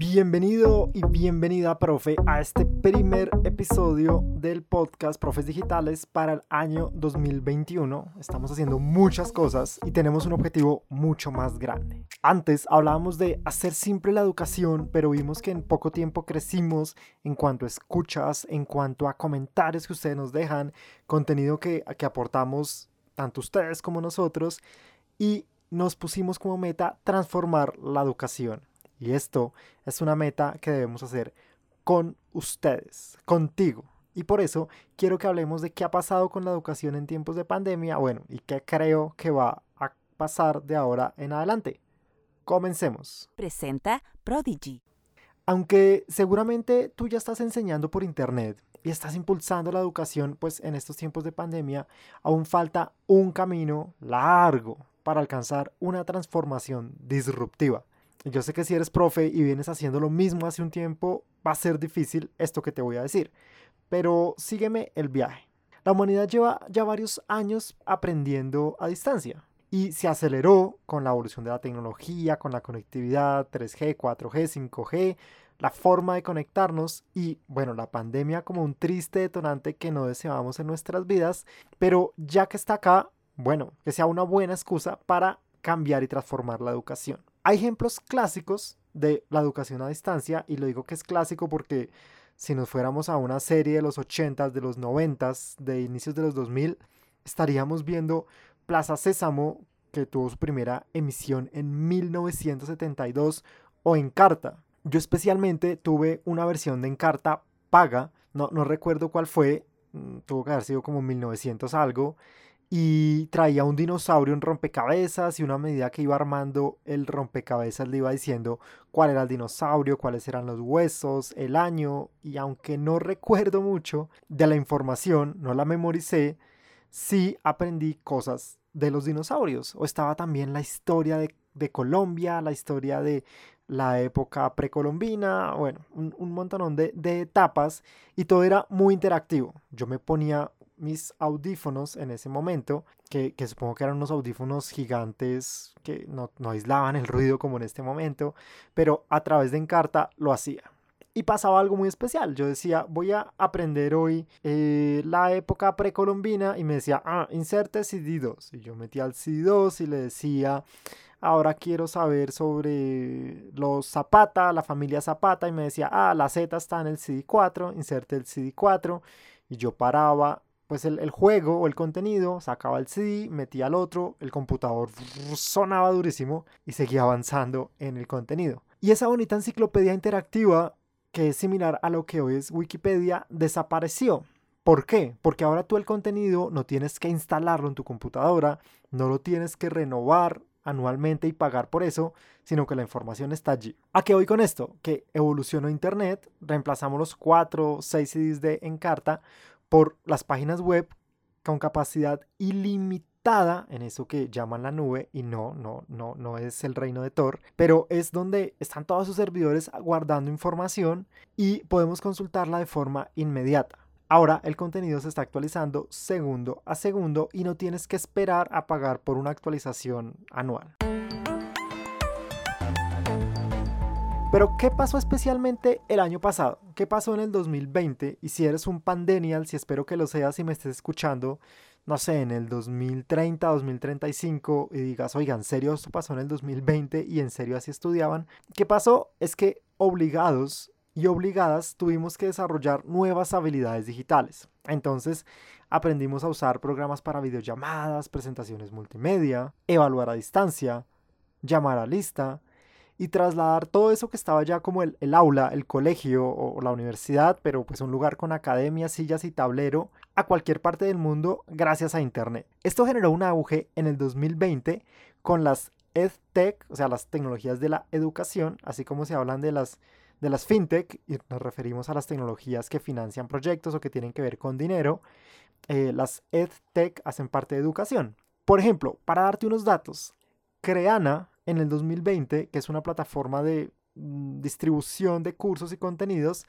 Bienvenido y bienvenida, profe, a este primer episodio del podcast Profes Digitales para el año 2021. Estamos haciendo muchas cosas y tenemos un objetivo mucho más grande. Antes hablábamos de hacer simple la educación, pero vimos que en poco tiempo crecimos en cuanto a escuchas, en cuanto a comentarios que ustedes nos dejan, contenido que, que aportamos tanto ustedes como nosotros y nos pusimos como meta transformar la educación. Y esto es una meta que debemos hacer con ustedes, contigo. Y por eso quiero que hablemos de qué ha pasado con la educación en tiempos de pandemia, bueno, y qué creo que va a pasar de ahora en adelante. Comencemos. Presenta Prodigy. Aunque seguramente tú ya estás enseñando por internet y estás impulsando la educación, pues en estos tiempos de pandemia aún falta un camino largo para alcanzar una transformación disruptiva. Yo sé que si eres profe y vienes haciendo lo mismo hace un tiempo, va a ser difícil esto que te voy a decir. Pero sígueme el viaje. La humanidad lleva ya varios años aprendiendo a distancia y se aceleró con la evolución de la tecnología, con la conectividad 3G, 4G, 5G, la forma de conectarnos y bueno, la pandemia como un triste detonante que no deseábamos en nuestras vidas, pero ya que está acá, bueno, que sea una buena excusa para cambiar y transformar la educación. Hay ejemplos clásicos de la educación a distancia y lo digo que es clásico porque si nos fuéramos a una serie de los 80s, de los 90s, de inicios de los 2000, estaríamos viendo Plaza Sésamo que tuvo su primera emisión en 1972 o Encarta. Yo especialmente tuve una versión de Encarta paga, no, no recuerdo cuál fue, mm, tuvo que haber sido como 1900 algo, y traía un dinosaurio en rompecabezas y una medida que iba armando el rompecabezas le iba diciendo cuál era el dinosaurio, cuáles eran los huesos, el año y aunque no recuerdo mucho de la información, no la memoricé, sí aprendí cosas de los dinosaurios o estaba también la historia de, Colombia, la historia de la época precolombina, bueno, un, un montón de, de etapas y todo era muy interactivo. Yo me ponía mis audífonos en ese momento, que, supongo que eran unos audífonos gigantes que no, aislaban el ruido como en este momento, pero a través de Encarta lo hacía. Y pasaba algo muy especial. Yo decía, voy a aprender hoy eh, la época precolombina y me decía, ah, inserte CD2. Y yo metía al CD2 y le decía, ahora quiero saber sobre los Zapata, la familia Zapata, y me decía, ah, la Z está en el CD4, inserte el CD4, y yo paraba pues el, juego o el contenido, sacaba el CD, metía al otro, el computador sonaba durísimo y seguía avanzando en el contenido. Y esa bonita enciclopedia interactiva, que es similar a lo que hoy es Wikipedia, desapareció. ¿Por qué? Porque ahora tú el contenido no tienes que instalarlo en tu computadora, no lo tienes que renovar anualmente y pagar por eso, sino que la información está allí. ¿A qué voy con esto? Que evolucionó Internet, reemplazamos los 4 o 6 CDs de Encarta por las páginas web con capacidad ilimitada en eso que llaman la nube y no, no, no, no es el reino de Thor, pero es donde están todos sus servidores guardando información y podemos consultarla de forma inmediata. Ahora el contenido se está actualizando segundo a segundo y no tienes que esperar a pagar por una actualización anual. Pero ¿qué pasó especialmente el año pasado? ¿Qué pasó en el 2020? Y si eres un pandemial, si espero que lo seas y me estés escuchando, no sé, en el 2030, 2035 y digas, oigan, ¿en serio esto pasó en el 2020 y en serio así estudiaban? ¿Qué pasó? Es que obligados y obligadas tuvimos que desarrollar nuevas habilidades digitales. Entonces aprendimos a usar programas para videollamadas, presentaciones multimedia, evaluar a distancia, llamar a lista, y trasladar todo eso que estaba ya como el, aula, el colegio o, la universidad, pero pues un lugar con academia, sillas y tablero, a cualquier parte del mundo gracias a Internet. Esto generó un auge en el 2020 con las EdTech, o sea, las tecnologías de la educación, así como se hablan de las, de las FinTech, y nos referimos a las tecnologías que financian proyectos o que tienen que ver con dinero, eh, las EdTech hacen parte de educación. Por ejemplo, para darte unos datos, Creana en el 2020, que es una plataforma de mm, distribución de cursos y contenidos,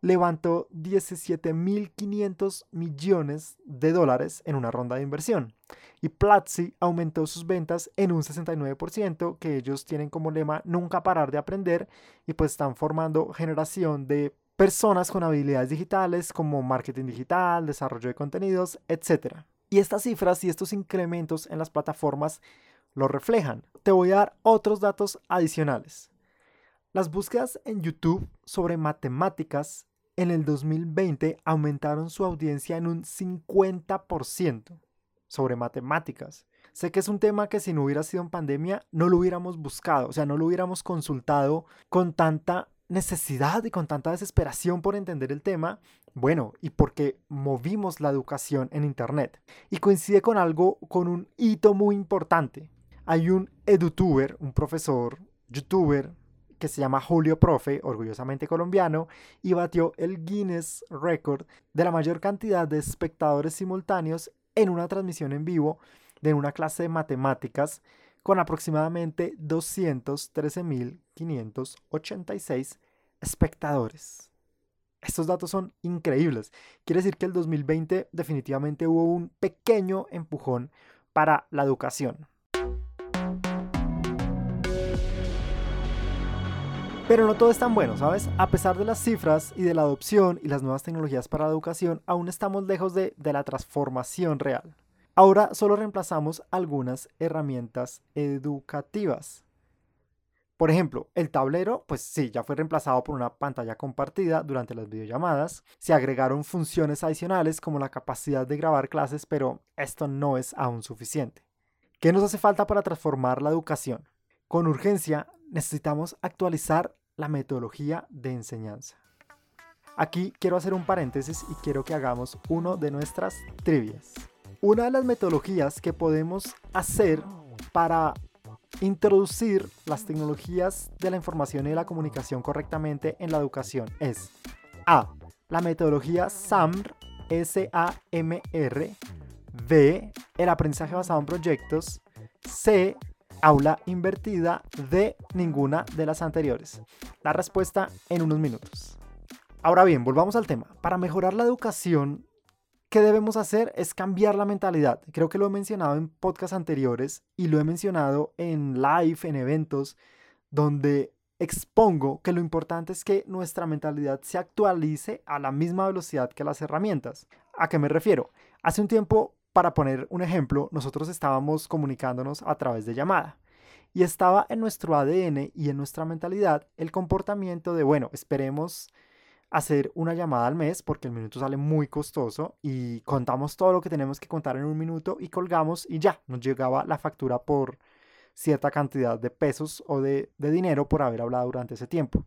levantó 17.500 millones de dólares en una ronda de inversión. Y Platzi aumentó sus ventas en un 69%, que ellos tienen como lema nunca parar de aprender y pues están formando generación de personas con habilidades digitales como marketing digital, desarrollo de contenidos, etc. Y estas cifras y estos incrementos en las plataformas lo reflejan. Te voy a dar otros datos adicionales. Las búsquedas en YouTube sobre matemáticas en el 2020 aumentaron su audiencia en un 50% sobre matemáticas. Sé que es un tema que si no hubiera sido en pandemia no lo hubiéramos buscado, o sea, no lo hubiéramos consultado con tanta necesidad y con tanta desesperación por entender el tema, bueno, y porque movimos la educación en Internet. Y coincide con algo, con un hito muy importante. Hay un edutuber, un profesor, youtuber, que se llama Julio Profe, orgullosamente colombiano, y batió el Guinness Record de la mayor cantidad de espectadores simultáneos en una transmisión en vivo de una clase de matemáticas con aproximadamente 213.586 espectadores. Estos datos son increíbles. Quiere decir que el 2020 definitivamente hubo un pequeño empujón para la educación. Pero no todo es tan bueno, ¿sabes? A pesar de las cifras y de la adopción y las nuevas tecnologías para la educación, aún estamos lejos de, la transformación real. Ahora solo reemplazamos algunas herramientas educativas. Por ejemplo, el tablero, pues sí, ya fue reemplazado por una pantalla compartida durante las videollamadas. Se agregaron funciones adicionales como la capacidad de grabar clases, pero esto no es aún suficiente. ¿Qué nos hace falta para transformar la educación? Con urgencia necesitamos actualizar la metodología de enseñanza. Aquí quiero hacer un paréntesis y quiero que hagamos uno de nuestras trivias. Una de las metodologías que podemos hacer para introducir las tecnologías de la información y de la comunicación correctamente en la educación es A. La metodología SAMR, S-A-M-R. B. El aprendizaje basado en proyectos. C aula invertida de ninguna de las anteriores? La respuesta en unos minutos. Ahora bien, volvamos al tema. Para mejorar la educación, ¿qué debemos hacer? Es cambiar la mentalidad. Creo que lo he mencionado en podcasts anteriores y lo he mencionado en live, en eventos, donde expongo que lo importante es que nuestra mentalidad se actualice a la misma velocidad que las herramientas. ¿A qué me refiero? Hace un tiempo para poner un ejemplo, nosotros estábamos comunicándonos a través de llamada. Y estaba en nuestro ADN y en nuestra mentalidad el comportamiento de, bueno, esperemos hacer una llamada al mes porque el minuto sale muy costoso y contamos todo lo que tenemos que contar en un minuto y colgamos y ya, nos llegaba la factura por cierta cantidad de pesos o de, dinero por haber hablado durante ese tiempo.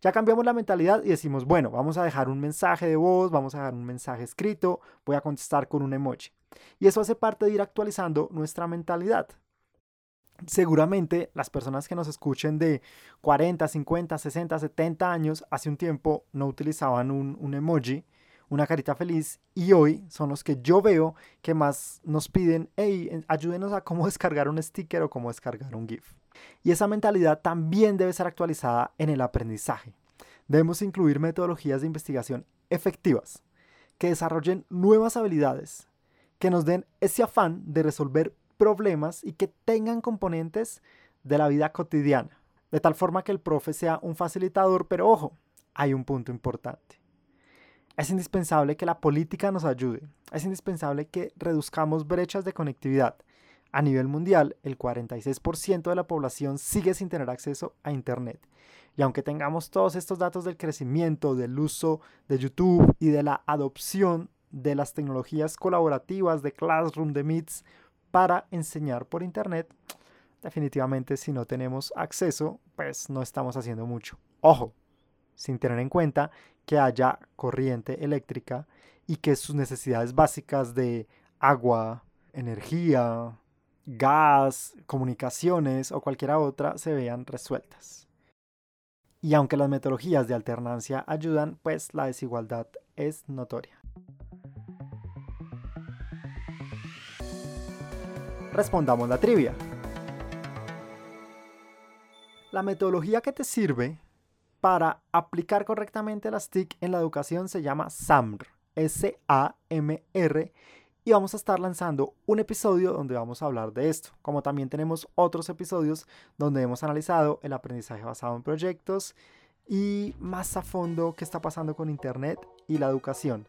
Ya cambiamos la mentalidad y decimos, bueno, vamos a dejar un mensaje de voz, vamos a dejar un mensaje escrito, voy a contestar con un emoji. Y eso hace parte de ir actualizando nuestra mentalidad. Seguramente las personas que nos escuchen de 40, 50, 60, 70 años, hace un tiempo no utilizaban un emoji, una carita feliz, y hoy son los que yo veo que más nos piden, hey, ayúdenos a cómo descargar un sticker o cómo descargar un GIF. Y esa mentalidad también debe ser actualizada en el aprendizaje. Debemos incluir metodologías de investigación efectivas que desarrollen nuevas habilidades, que nos den ese afán de resolver problemas y que tengan componentes de la vida cotidiana, de tal forma que el profe sea un facilitador, pero ojo, hay un punto importante. Es indispensable que la política nos ayude, es indispensable que reduzcamos brechas de conectividad. A nivel mundial, el 46% de la población sigue sin tener acceso a Internet. Y aunque tengamos todos estos datos del crecimiento, del uso de YouTube y de la adopción de las tecnologías colaborativas de Classroom, de Meets, para enseñar por Internet, definitivamente si no tenemos acceso, pues no estamos haciendo mucho. Ojo, sin tener en cuenta que haya corriente eléctrica y que sus necesidades básicas de agua, energía, gas, comunicaciones o cualquiera otra se vean resueltas. Y aunque las metodologías de alternancia ayudan, pues la desigualdad es notoria. Respondamos la trivia. La metodología que te sirve para aplicar correctamente las TIC en la educación se llama SAMR, S-A-M-R, y vamos a estar lanzando un episodio donde vamos a hablar de esto, como también tenemos otros episodios donde hemos analizado el aprendizaje basado en proyectos y más a fondo qué está pasando con Internet y la educación.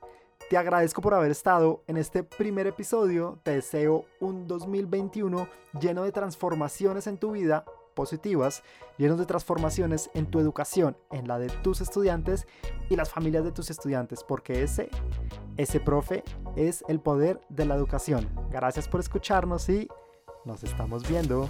Te agradezco por haber estado en este primer episodio. Te deseo un 2021 lleno de transformaciones en tu vida positivas, llenos de transformaciones en tu educación, en la de tus estudiantes y las familias de tus estudiantes, porque ese, ese profe es el poder de la educación. Gracias por escucharnos y nos estamos viendo.